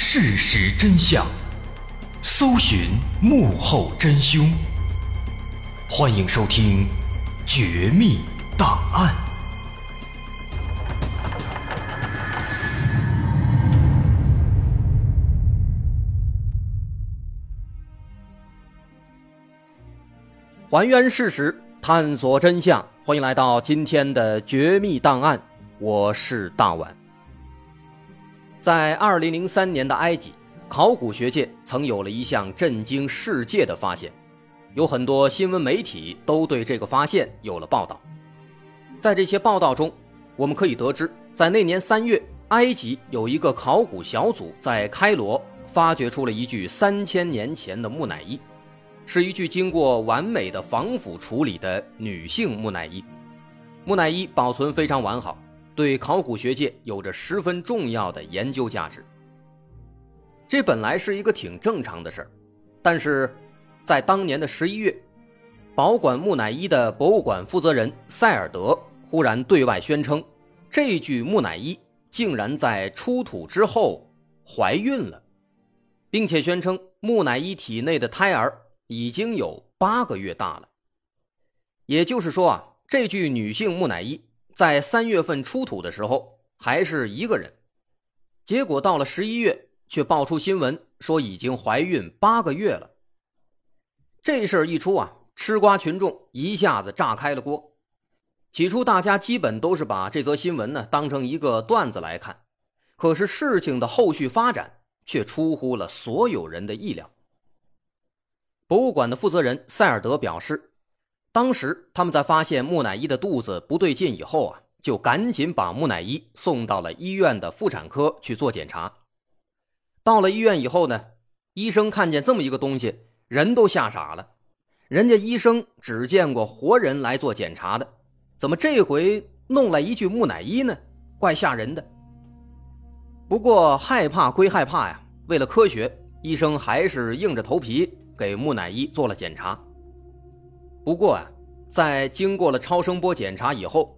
事实真相，搜寻幕后真凶。欢迎收听《绝密档案》，还原事实，探索真相。欢迎来到今天的《绝密档案》，我是大碗。在二零零三年的埃及，考古学界曾有了一项震惊世界的发现，有很多新闻媒体都对这个发现有了报道。在这些报道中，我们可以得知，在那年三月，埃及有一个考古小组在开罗发掘出了一具三千年前的木乃伊，是一具经过完美的防腐处理的女性木乃伊，木乃伊保存非常完好。对考古学界有着十分重要的研究价值。这本来是一个挺正常的事儿，但是，在当年的十一月，保管木乃伊的博物馆负责人塞尔德忽然对外宣称，这具木乃伊竟然在出土之后怀孕了，并且宣称木乃伊体内的胎儿已经有八个月大了。也就是说啊，这具女性木乃伊。在三月份出土的时候还是一个人，结果到了十一月却爆出新闻说已经怀孕八个月了。这事儿一出啊，吃瓜群众一下子炸开了锅。起初大家基本都是把这则新闻呢当成一个段子来看，可是事情的后续发展却出乎了所有人的意料。博物馆的负责人塞尔德表示。当时他们在发现木乃伊的肚子不对劲以后啊，就赶紧把木乃伊送到了医院的妇产科去做检查。到了医院以后呢，医生看见这么一个东西，人都吓傻了。人家医生只见过活人来做检查的，怎么这回弄来一具木乃伊呢？怪吓人的。不过害怕归害怕呀，为了科学，医生还是硬着头皮给木乃伊做了检查。不过啊，在经过了超声波检查以后，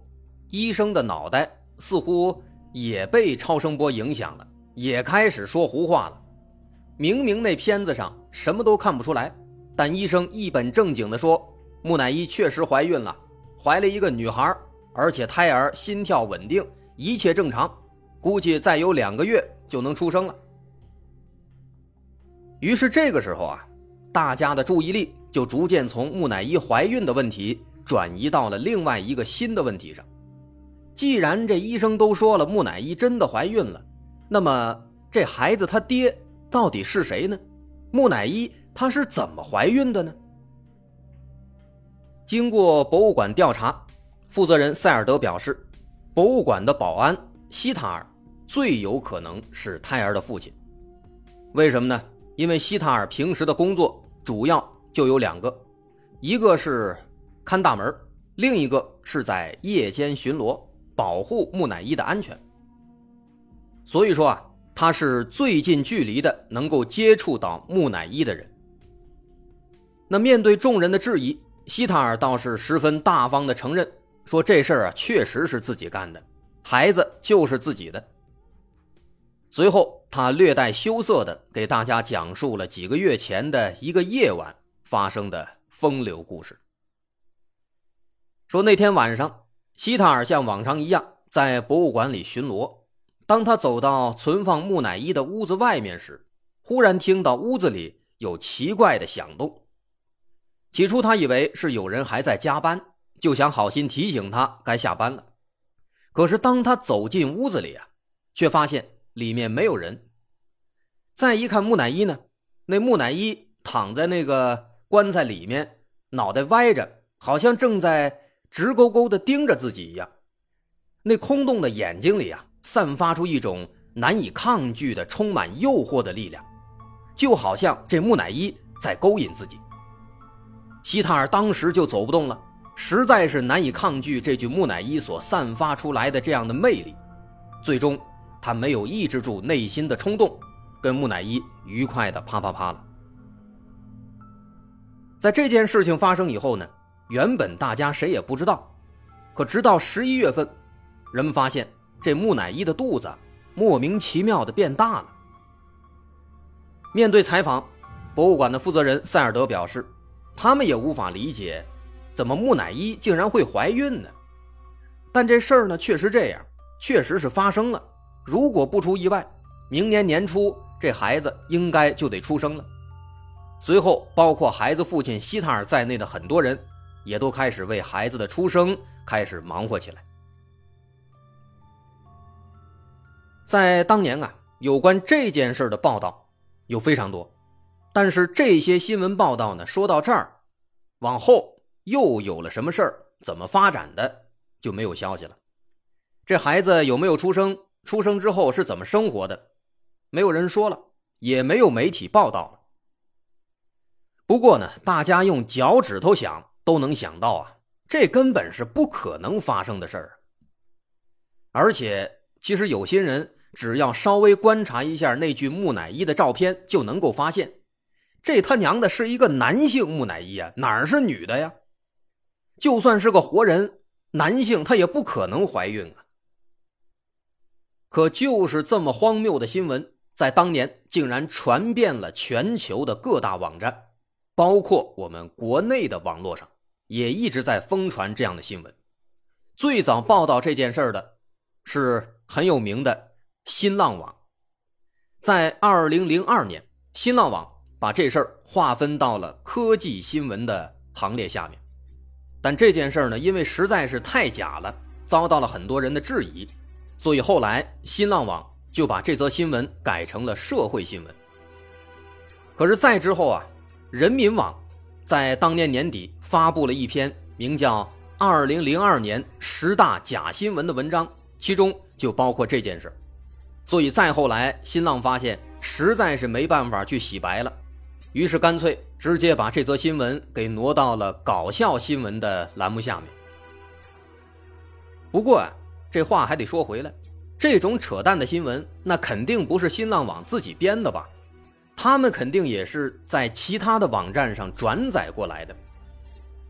医生的脑袋似乎也被超声波影响了，也开始说胡话了。明明那片子上什么都看不出来，但医生一本正经地说，木乃伊确实怀孕了，怀了一个女孩，而且胎儿心跳稳定，一切正常，估计再有两个月就能出生了。于是这个时候啊，大家的注意力。就逐渐从木乃伊怀孕的问题转移到了另外一个新的问题上。既然这医生都说了木乃伊真的怀孕了，那么这孩子他爹到底是谁呢？木乃伊他是怎么怀孕的呢？经过博物馆调查，负责人塞尔德表示，博物馆的保安希塔尔最有可能是胎儿的父亲。为什么呢？因为希塔尔平时的工作主要。就有两个，一个是看大门，另一个是在夜间巡逻，保护木乃伊的安全。所以说啊，他是最近距离的能够接触到木乃伊的人。那面对众人的质疑，希塔尔倒是十分大方的承认，说这事儿啊确实是自己干的，孩子就是自己的。随后，他略带羞涩的给大家讲述了几个月前的一个夜晚。发生的风流故事。说那天晚上，希塔尔像往常一样在博物馆里巡逻。当他走到存放木乃伊的屋子外面时，忽然听到屋子里有奇怪的响动。起初他以为是有人还在加班，就想好心提醒他该下班了。可是当他走进屋子里啊，却发现里面没有人。再一看木乃伊呢，那木乃伊躺在那个。棺材里面，脑袋歪着，好像正在直勾勾的盯着自己一样。那空洞的眼睛里啊，散发出一种难以抗拒的、充满诱惑的力量，就好像这木乃伊在勾引自己。希塔尔当时就走不动了，实在是难以抗拒这具木乃伊所散发出来的这样的魅力。最终，他没有抑制住内心的冲动，跟木乃伊愉快的啪啪啪了。在这件事情发生以后呢，原本大家谁也不知道，可直到十一月份，人们发现这木乃伊的肚子莫名其妙的变大了，面对采访，博物馆的负责人塞尔德表示，他们也无法理解，怎么木乃伊竟然会怀孕呢？但这事儿呢，确实这样，确实是发生了。如果不出意外，明年年初这孩子应该就得出生了。随后，包括孩子父亲希塔尔在内的很多人，也都开始为孩子的出生开始忙活起来。在当年啊，有关这件事的报道有非常多，但是这些新闻报道呢，说到这儿，往后又有了什么事儿，怎么发展的就没有消息了。这孩子有没有出生？出生之后是怎么生活的？没有人说了，也没有媒体报道了。不过呢，大家用脚趾头想都能想到啊，这根本是不可能发生的事儿。而且，其实有些人。只要稍微观察一下那具木乃伊的照片，就能够发现，这他娘的是一个男性木乃伊啊，哪儿是女的呀？就算是个活人，男性他也不可能怀孕啊。可就是这么荒谬的新闻，在当年竟然传遍了全球的各大网站，包括我们国内的网络上，也一直在疯传这样的新闻。最早报道这件事的，是很有名的。新浪网，在二零零二年，新浪网把这事儿划分到了科技新闻的行列下面。但这件事儿呢，因为实在是太假了，遭到了很多人的质疑，所以后来新浪网就把这则新闻改成了社会新闻。可是再之后啊，人民网在当年年底发布了一篇名叫《二零零二年十大假新闻》的文章，其中就包括这件事。所以再后来，新浪发现实在是没办法去洗白了，于是干脆直接把这则新闻给挪到了搞笑新闻的栏目下面。不过啊，这话还得说回来，这种扯淡的新闻，那肯定不是新浪网自己编的吧？他们肯定也是在其他的网站上转载过来的。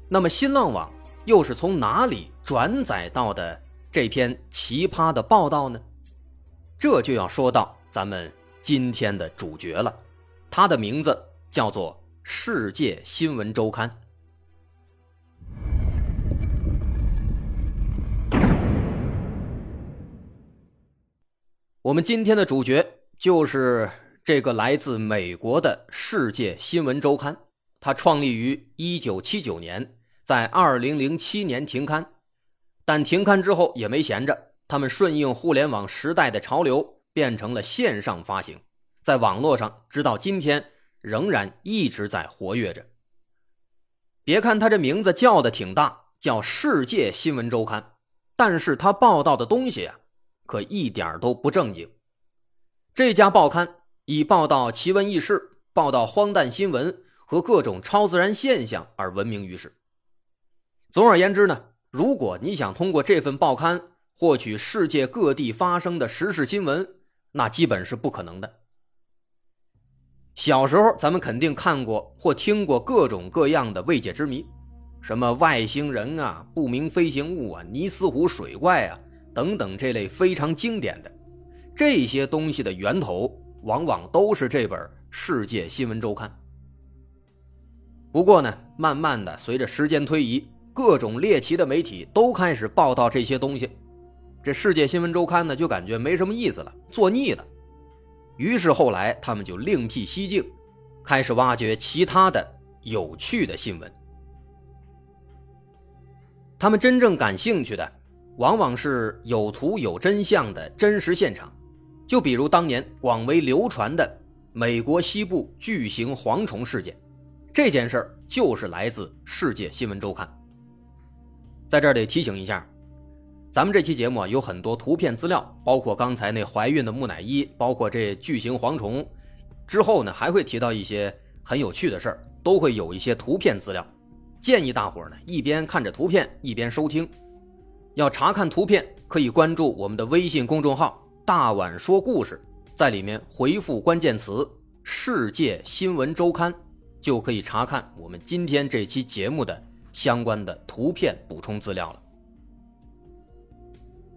那么新浪网又是从哪里转载到的这篇奇葩的报道呢？这就要说到咱们今天的主角了，他的名字叫做《世界新闻周刊》。我们今天的主角就是这个来自美国的《世界新闻周刊》，它创立于一九七九年，在二零零七年停刊，但停刊之后也没闲着。他们顺应互联网时代的潮流，变成了线上发行，在网络上，直到今天仍然一直在活跃着。别看他这名字叫的挺大，叫《世界新闻周刊》，但是他报道的东西啊，可一点都不正经。这家报刊以报道奇闻异事、报道荒诞新闻和各种超自然现象而闻名于世。总而言之呢，如果你想通过这份报刊，获取世界各地发生的时事新闻，那基本是不可能的。小时候，咱们肯定看过或听过各种各样的未解之谜，什么外星人啊、不明飞行物啊、尼斯湖水怪啊等等这类非常经典的这些东西的源头，往往都是这本《世界新闻周刊》。不过呢，慢慢的，随着时间推移，各种猎奇的媒体都开始报道这些东西。这世界新闻周刊呢，就感觉没什么意思了，做腻了。于是后来他们就另辟蹊径，开始挖掘其他的有趣的新闻。他们真正感兴趣的，往往是有图有真相的真实现场。就比如当年广为流传的美国西部巨型蝗虫事件，这件事儿就是来自世界新闻周刊。在这儿得提醒一下。咱们这期节目啊，有很多图片资料，包括刚才那怀孕的木乃伊，包括这巨型蝗虫。之后呢，还会提到一些很有趣的事儿，都会有一些图片资料。建议大伙儿呢，一边看着图片，一边收听。要查看图片，可以关注我们的微信公众号“大碗说故事”，在里面回复关键词“世界新闻周刊”，就可以查看我们今天这期节目的相关的图片补充资料了。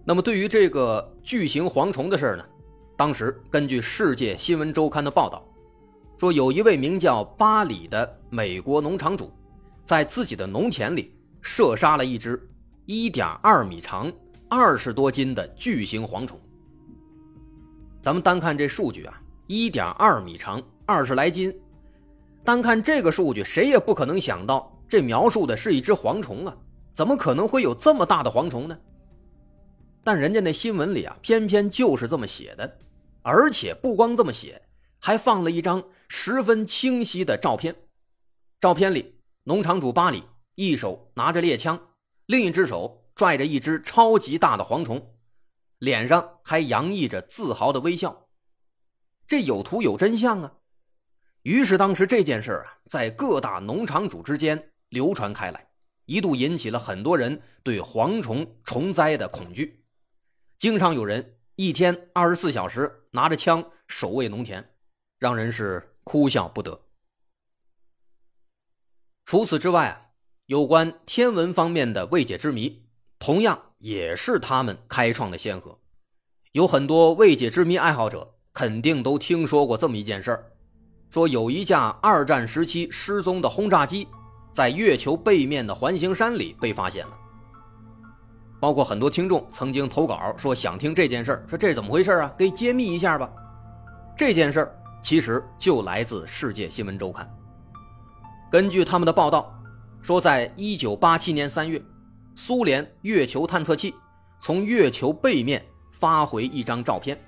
那么，对于这个巨型蝗虫的事呢，当时根据《世界新闻周刊》的报道，说有一位名叫巴里的美国农场主，在自己的农田里射杀了一只1.2米长、二十多斤的巨型蝗虫。咱们单看这数据啊，1.2米长，二十来斤。单看这个数据，谁也不可能想到，这描述的是一只蝗虫啊！怎么可能会有这么大的蝗虫呢？但人家那新闻里啊，偏偏就是这么写的，而且不光这么写，还放了一张十分清晰的照片。照片里，农场主巴里一手拿着猎枪，另一只手拽着一只超级大的蝗虫，脸上还洋溢着自豪的微笑。这有图有真相啊！于是，当时这件事啊，在各大农场主之间流传开来，一度引起了很多人对蝗虫虫灾的恐惧。经常有人一天二十四小时拿着枪守卫农田，让人是哭笑不得。除此之外啊，有关天文方面的未解之谜，同样也是他们开创的先河。有很多未解之谜爱好者肯定都听说过这么一件事儿。说有一架二战时期失踪的轰炸机，在月球背面的环形山里被发现了。包括很多听众曾经投稿说想听这件事儿，说这怎么回事啊？给揭秘一下吧。这件事儿其实就来自《世界新闻周刊》。根据他们的报道，说在1987年3月，苏联月球探测器从月球背面发回一张照片，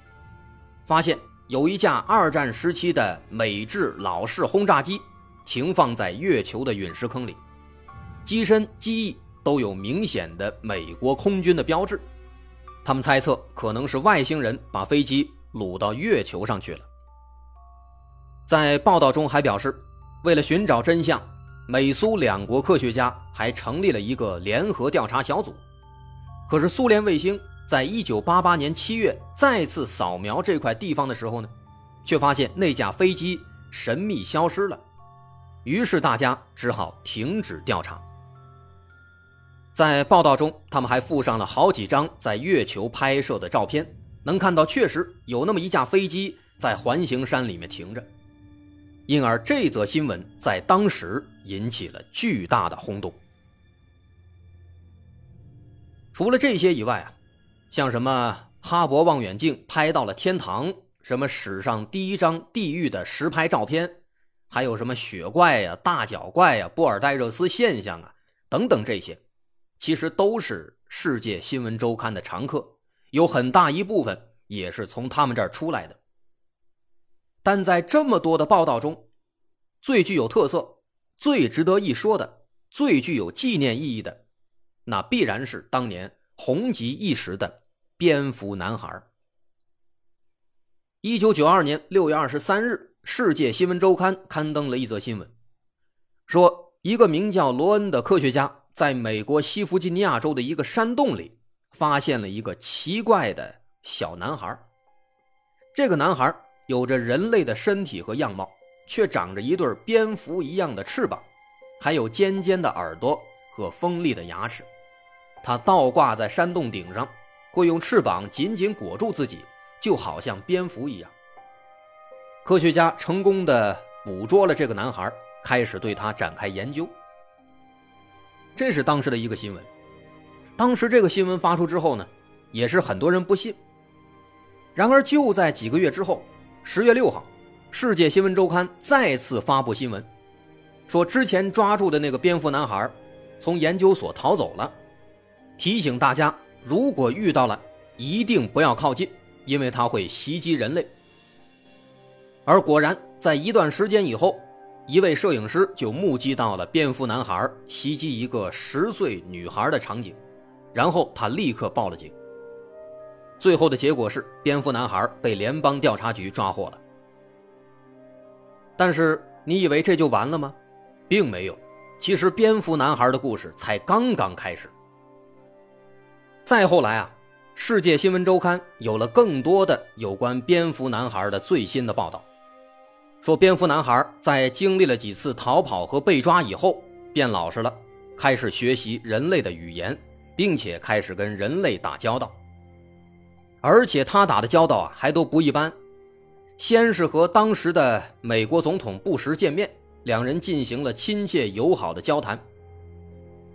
发现。有一架二战时期的美制老式轰炸机停放在月球的陨石坑里，机身、机翼都有明显的美国空军的标志。他们猜测可能是外星人把飞机掳到月球上去了。在报道中还表示，为了寻找真相，美苏两国科学家还成立了一个联合调查小组。可是苏联卫星。在一九八八年七月再次扫描这块地方的时候呢，却发现那架飞机神秘消失了，于是大家只好停止调查。在报道中，他们还附上了好几张在月球拍摄的照片，能看到确实有那么一架飞机在环形山里面停着，因而这则新闻在当时引起了巨大的轰动。除了这些以外啊。像什么哈勃望远镜拍到了天堂，什么史上第一张地狱的实拍照片，还有什么雪怪呀、大脚怪呀、波尔代热斯现象啊等等，这些其实都是世界新闻周刊的常客，有很大一部分也是从他们这儿出来的。但在这么多的报道中，最具有特色、最值得一说的、最具有纪念意义的，那必然是当年。红极一时的蝙蝠男孩。一九九二年六月二十三日，《世界新闻周刊》刊登了一则新闻，说一个名叫罗恩的科学家在美国西弗吉尼亚州的一个山洞里发现了一个奇怪的小男孩。这个男孩有着人类的身体和样貌，却长着一对蝙蝠一样的翅膀，还有尖尖的耳朵和锋利的牙齿。它倒挂在山洞顶上，会用翅膀紧紧裹住自己，就好像蝙蝠一样。科学家成功的捕捉了这个男孩，开始对他展开研究。这是当时的一个新闻。当时这个新闻发出之后呢，也是很多人不信。然而就在几个月之后，十月六号，《世界新闻周刊》再次发布新闻，说之前抓住的那个蝙蝠男孩，从研究所逃走了。提醒大家，如果遇到了，一定不要靠近，因为它会袭击人类。而果然，在一段时间以后，一位摄影师就目击到了蝙蝠男孩袭击一个十岁女孩的场景，然后他立刻报了警。最后的结果是，蝙蝠男孩被联邦调查局抓获了。但是，你以为这就完了吗？并没有，其实蝙蝠男孩的故事才刚刚开始。再后来啊，《世界新闻周刊》有了更多的有关蝙蝠男孩的最新的报道，说蝙蝠男孩在经历了几次逃跑和被抓以后变老实了，开始学习人类的语言，并且开始跟人类打交道。而且他打的交道啊还都不一般，先是和当时的美国总统布什见面，两人进行了亲切友好的交谈。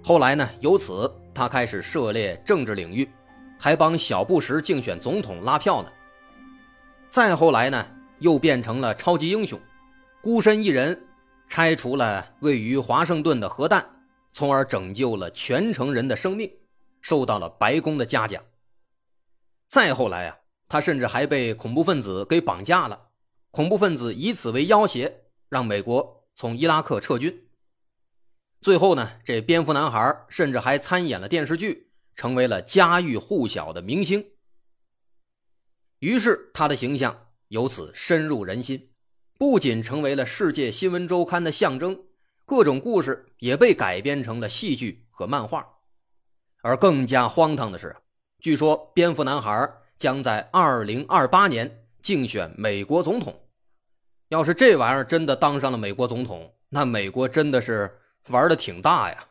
后来呢，由此他开始涉猎政治领域，还帮小布什竞选总统拉票呢。再后来呢，又变成了超级英雄，孤身一人拆除了位于华盛顿的核弹，从而拯救了全城人的生命，受到了白宫的嘉奖。再后来啊。他甚至还被恐怖分子给绑架了，恐怖分子以此为要挟，让美国从伊拉克撤军。最后呢，这蝙蝠男孩甚至还参演了电视剧，成为了家喻户晓的明星。于是他的形象由此深入人心，不仅成为了世界新闻周刊的象征，各种故事也被改编成了戏剧和漫画。而更加荒唐的是，据说蝙蝠男孩。将在二零二八年竞选美国总统。要是这玩意儿真的当上了美国总统，那美国真的是玩的挺大呀。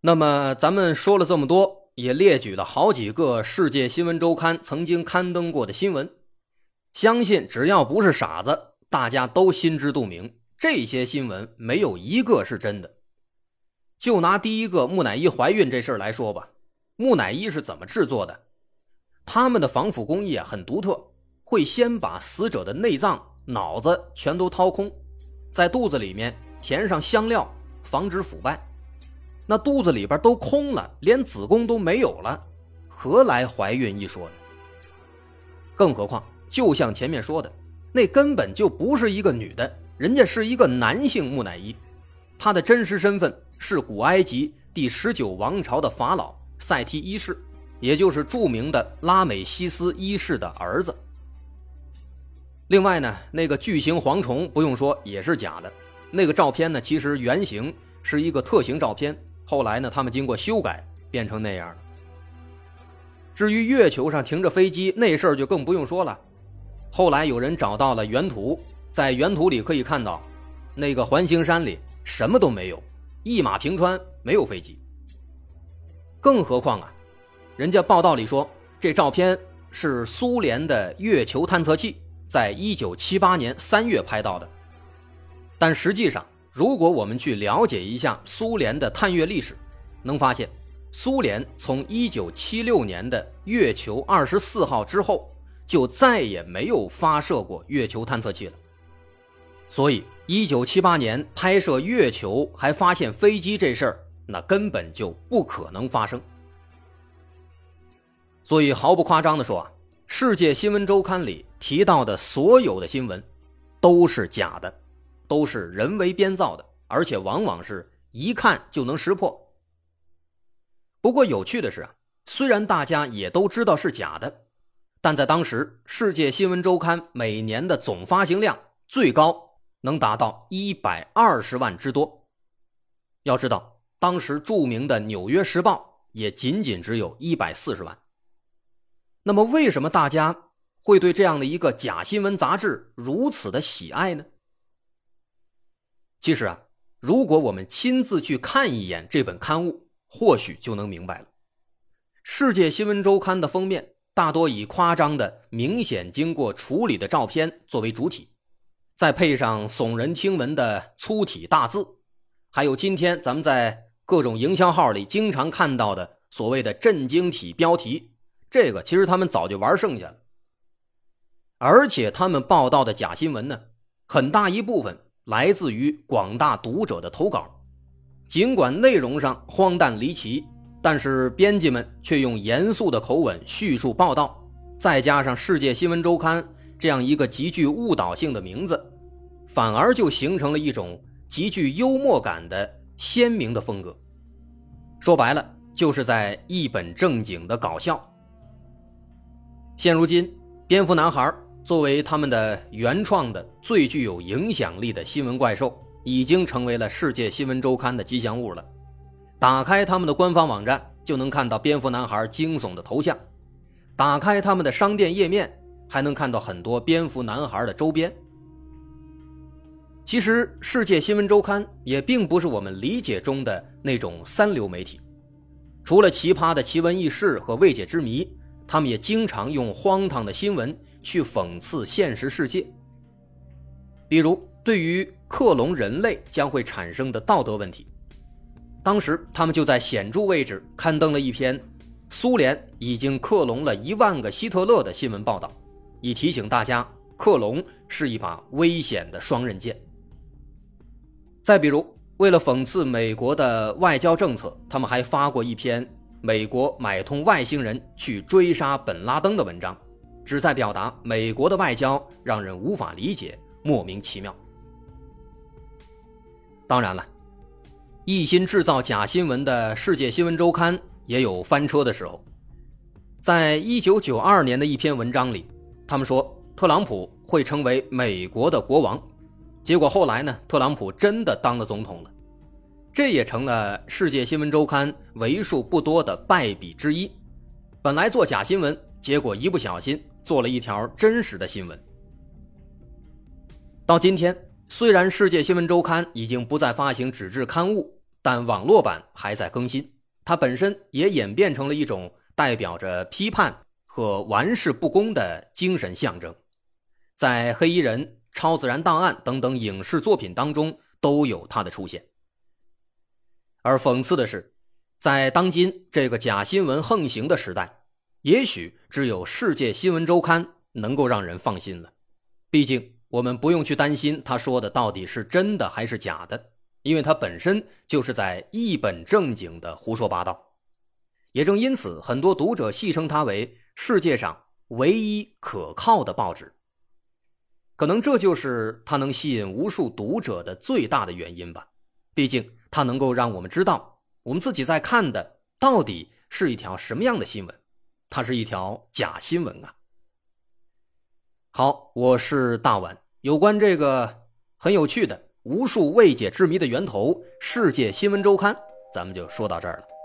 那么，咱们说了这么多，也列举了好几个《世界新闻周刊》曾经刊登过的新闻，相信只要不是傻子，大家都心知肚明。这些新闻没有一个是真的。就拿第一个木乃伊怀孕这事儿来说吧，木乃伊是怎么制作的？他们的防腐工艺啊很独特，会先把死者的内脏、脑子全都掏空，在肚子里面填上香料，防止腐败。那肚子里边都空了，连子宫都没有了，何来怀孕一说呢？更何况，就像前面说的，那根本就不是一个女的。人家是一个男性木乃伊，他的真实身份是古埃及第十九王朝的法老塞提一世，也就是著名的拉美西斯一世的儿子。另外呢，那个巨型蝗虫不用说也是假的，那个照片呢其实原型是一个特型照片，后来呢他们经过修改变成那样了。至于月球上停着飞机那事儿就更不用说了，后来有人找到了原图。在原图里可以看到，那个环形山里什么都没有，一马平川，没有飞机。更何况啊，人家报道里说这照片是苏联的月球探测器在一九七八年三月拍到的。但实际上，如果我们去了解一下苏联的探月历史，能发现，苏联从一九七六年的月球二十四号之后，就再也没有发射过月球探测器了。所以，一九七八年拍摄月球还发现飞机这事儿，那根本就不可能发生。所以，毫不夸张的说啊，《世界新闻周刊》里提到的所有的新闻，都是假的，都是人为编造的，而且往往是一看就能识破。不过，有趣的是啊，虽然大家也都知道是假的，但在当时，《世界新闻周刊》每年的总发行量最高。能达到一百二十万之多。要知道，当时著名的《纽约时报》也仅仅只有一百四十万。那么，为什么大家会对这样的一个假新闻杂志如此的喜爱呢？其实啊，如果我们亲自去看一眼这本刊物，或许就能明白了。《世界新闻周刊》的封面大多以夸张的、明显经过处理的照片作为主体。再配上耸人听闻的粗体大字，还有今天咱们在各种营销号里经常看到的所谓的震惊体标题，这个其实他们早就玩剩下了。而且他们报道的假新闻呢，很大一部分来自于广大读者的投稿，尽管内容上荒诞离奇，但是编辑们却用严肃的口吻叙述报道，再加上《世界新闻周刊》。这样一个极具误导性的名字，反而就形成了一种极具幽默感的鲜明的风格。说白了，就是在一本正经的搞笑。现如今，蝙蝠男孩作为他们的原创的最具有影响力的新闻怪兽，已经成为了世界新闻周刊的吉祥物了。打开他们的官方网站，就能看到蝙蝠男孩惊悚的头像；打开他们的商店页面。还能看到很多蝙蝠男孩的周边。其实，《世界新闻周刊》也并不是我们理解中的那种三流媒体，除了奇葩的奇闻异事和未解之谜，他们也经常用荒唐的新闻去讽刺现实世界。比如，对于克隆人类将会产生的道德问题，当时他们就在显著位置刊登了一篇苏联已经克隆了一万个希特勒的新闻报道，以提醒大家，克隆是一把危险的双刃剑。再比如，为了讽刺美国的外交政策，他们还发过一篇美国买通外星人去追杀本拉登的文章，旨在表达美国的外交让人无法理解、莫名其妙。当然了，一心制造假新闻的《世界新闻周刊》也有翻车的时候。在一九九二年的一篇文章里，他们说特朗普会成为美国的国王。结果后来呢？特朗普真的当了总统了，这也成了《世界新闻周刊》为数不多的败笔之一。本来做假新闻，结果一不小心做了一条真实的新闻。到今天，虽然《世界新闻周刊》已经不再发行纸质刊物，但网络版还在更新。它本身也演变成了一种代表着批判和玩世不恭的精神象征，在黑衣人。超自然档案等等影视作品当中都有他的出现，而讽刺的是，在当今这个假新闻横行的时代，也许只有《世界新闻周刊》能够让人放心了。毕竟，我们不用去担心他说的到底是真的还是假的，因为他本身就是在一本正经的胡说八道。也正因此，很多读者戏称他为世界上唯一可靠的报纸。可能这就是它能吸引无数读者的最大的原因吧。毕竟，它能够让我们知道，我们自己在看的到底是一条什么样的新闻，它是一条假新闻啊。好，我是大碗，有关这个很有趣的、无数未解之谜的源头《世界新闻周刊》，咱们就说到这儿了。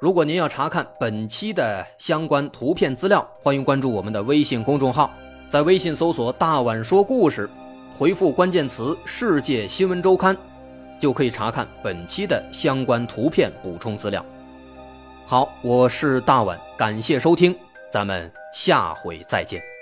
如果您要查看本期的相关图片资料，欢迎关注我们的微信公众号。在微信搜索“大碗说故事”，回复关键词“世界新闻周刊”，就可以查看本期的相关图片补充资料。好，我是大碗，感谢收听，咱们下回再见。